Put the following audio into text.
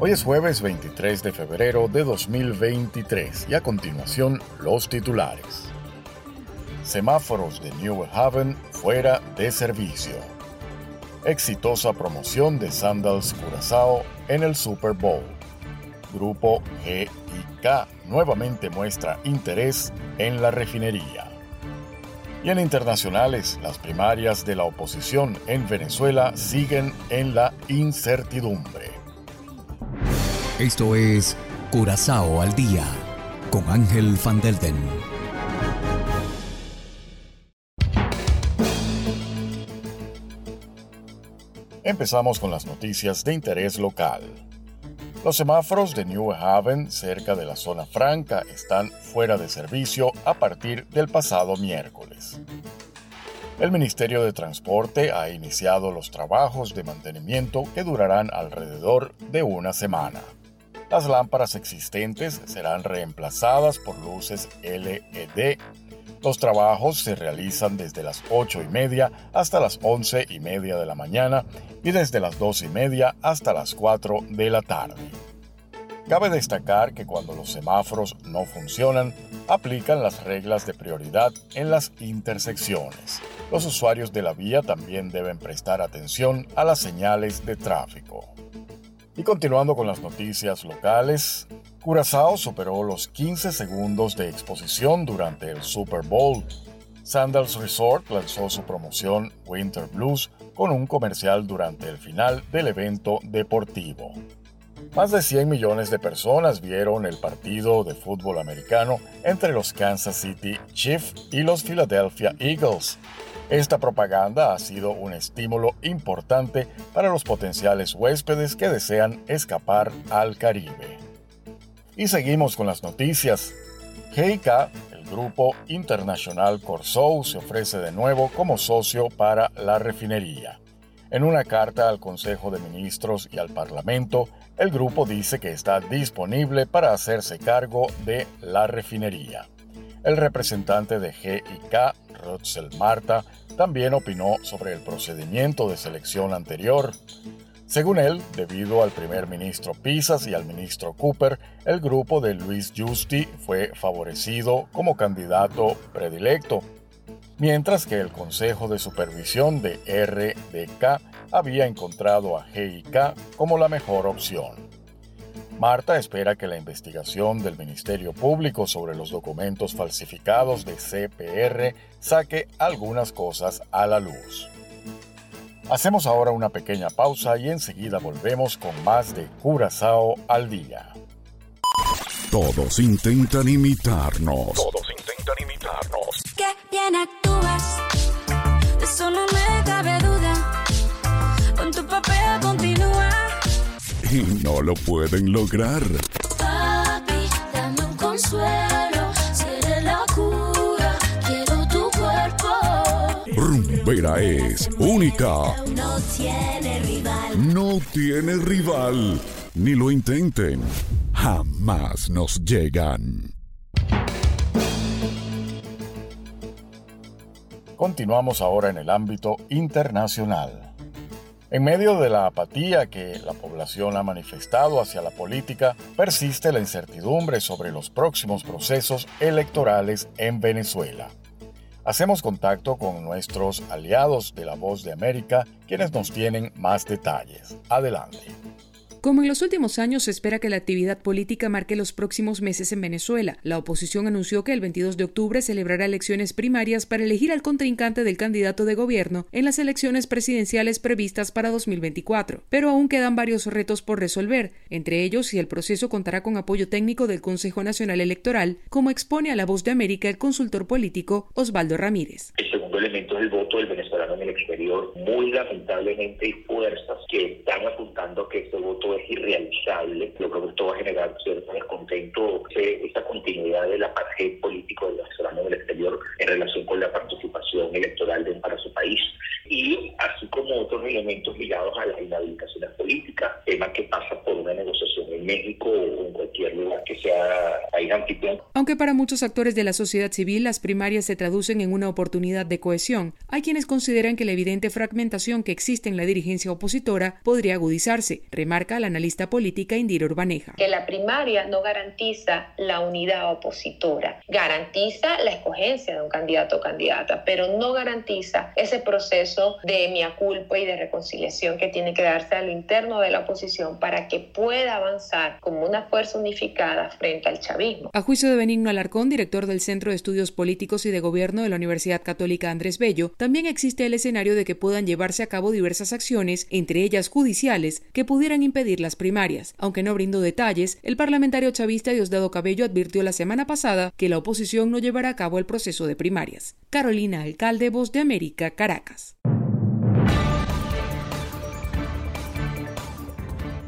Hoy es jueves 23 de febrero de 2023 y a continuación los titulares. Semáforos de New Haven fuera de servicio. Exitosa promoción de Sandals Curazao en el Super Bowl. Grupo G y K nuevamente muestra interés en la refinería. Y en internacionales, las primarias de la oposición en Venezuela siguen en la incertidumbre. Esto es Curazao al Día con Ángel Van Delden. Empezamos con las noticias de interés local. Los semáforos de New Haven, cerca de la zona franca, están fuera de servicio a partir del pasado miércoles. El Ministerio de Transporte ha iniciado los trabajos de mantenimiento que durarán alrededor de una semana. Las lámparas existentes serán reemplazadas por luces LED. Los trabajos se realizan desde las 8 y media hasta las 11 y media de la mañana y desde las 2 y media hasta las 4 de la tarde. Cabe destacar que cuando los semáforos no funcionan, aplican las reglas de prioridad en las intersecciones. Los usuarios de la vía también deben prestar atención a las señales de tráfico. Y continuando con las noticias locales, Curazao superó los 15 segundos de exposición durante el Super Bowl. Sandals Resort lanzó su promoción Winter Blues con un comercial durante el final del evento deportivo. Más de 100 millones de personas vieron el partido de fútbol americano entre los Kansas City Chiefs y los Philadelphia Eagles. Esta propaganda ha sido un estímulo importante para los potenciales huéspedes que desean escapar al Caribe. Y seguimos con las noticias. GIK, el grupo internacional Corsou, se ofrece de nuevo como socio para la refinería. En una carta al Consejo de Ministros y al Parlamento, el grupo dice que está disponible para hacerse cargo de la refinería. El representante de GIK, Rutzel Marta, también opinó sobre el procedimiento de selección anterior. Según él, debido al primer ministro Pisas y al ministro Cooper, el grupo de Luis Justi fue favorecido como candidato predilecto, mientras que el Consejo de Supervisión de RDK había encontrado a GIK como la mejor opción. Marta espera que la investigación del Ministerio Público sobre los documentos falsificados de CPR saque algunas cosas a la luz. Hacemos ahora una pequeña pausa y enseguida volvemos con más de Curazao al día. Todos intentan imitarnos. Todos intentan imitarnos. Qué bien Y no lo pueden lograr. Papi, dame un consuelo, seré la cura. Quiero tu cuerpo. Rumbera es única. No tiene rival. No tiene rival. Ni lo intenten. Jamás nos llegan. Continuamos ahora en el ámbito internacional. En medio de la apatía que la población ha manifestado hacia la política, persiste la incertidumbre sobre los próximos procesos electorales en Venezuela. Hacemos contacto con nuestros aliados de La Voz de América, quienes nos tienen más detalles. Adelante. Como en los últimos años se espera que la actividad política marque los próximos meses en Venezuela, la oposición anunció que el 22 de octubre celebrará elecciones primarias para elegir al contrincante del candidato de gobierno en las elecciones presidenciales previstas para 2024. Pero aún quedan varios retos por resolver, entre ellos si el proceso contará con apoyo técnico del Consejo Nacional Electoral, como expone a la voz de América el consultor político Osvaldo Ramírez. El segundo elemento es el voto del venezolano en el exterior. Muy lamentablemente hay fuerzas que están apuntando que este voto es irrealizable. Yo creo que esto va a generar cierto descontento, esa continuidad del apartheid político del venezolano en el exterior en relación con la participación electoral de, para su país y así como otros elementos ligados a las inhabilitaciones políticas, tema que pasa por una negociación en México o en cualquier lugar que sea país anfitrión. Aunque para muchos actores de la sociedad civil las primarias se traducen en una oportunidad de cohesión, hay quienes consideran que la evidente fragmentación que existe en la dirigencia opositora podría agudizarse, remarca la analista política Indira Urbaneja. Que la primaria no garantiza la unidad opositora, garantiza la escogencia de un candidato o candidata, pero no garantiza ese proceso de mia culpa y de reconciliación que tiene que darse a lo interno de la oposición para que pueda avanzar como una fuerza unificada frente al chavismo. A juicio de Benigno Alarcón, director del Centro de Estudios Políticos y de Gobierno de la Universidad Católica Andrés Bello, también existe el escenario de que puedan llevarse a cabo diversas acciones, entre ellas judiciales, que pudieran impedir las primarias. Aunque no brindó detalles, el parlamentario chavista Diosdado Cabello advirtió la semana pasada que la oposición no llevará a cabo el proceso de primarias. Carolina Alcalde, Voz de América, Caracas.